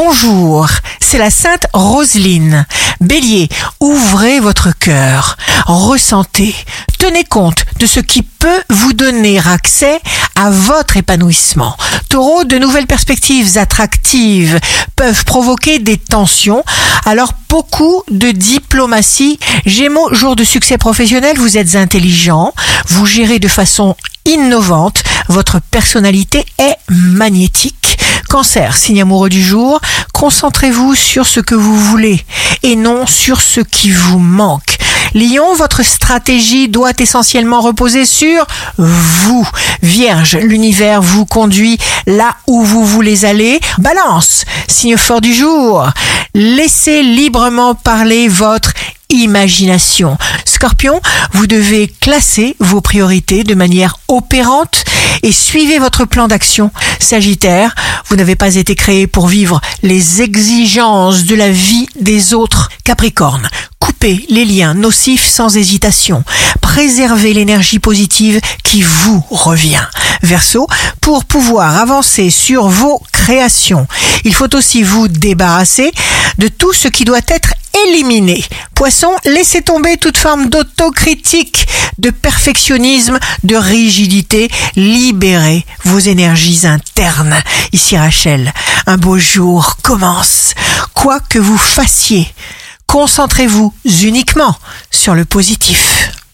Bonjour, c'est la Sainte Roseline. Bélier, ouvrez votre cœur, ressentez, tenez compte de ce qui peut vous donner accès à votre épanouissement. Taureau, de nouvelles perspectives attractives peuvent provoquer des tensions, alors beaucoup de diplomatie. Gémeaux, jour de succès professionnel, vous êtes intelligent, vous gérez de façon innovante, votre personnalité est magnétique. Cancer, signe amoureux du jour, concentrez-vous sur ce que vous voulez et non sur ce qui vous manque. Lion, votre stratégie doit essentiellement reposer sur vous. Vierge, l'univers vous conduit là où vous voulez aller. Balance, signe fort du jour. Laissez librement parler votre imagination. Scorpion, vous devez classer vos priorités de manière opérante et suivez votre plan d'action. Sagittaire, vous n'avez pas été créé pour vivre les exigences de la vie des autres. Capricorne, coupez les liens nocifs sans hésitation. Préservez l'énergie positive qui vous revient. Verseau, pour pouvoir avancer sur vos créations, il faut aussi vous débarrasser de tout ce qui doit être éliminé. Poisson, laissez tomber toute forme d'autocritique, de perfectionnisme, de rigidité. Libérez vos énergies internes. Ici Rachel, un beau jour commence. Quoi que vous fassiez, concentrez-vous uniquement sur le positif.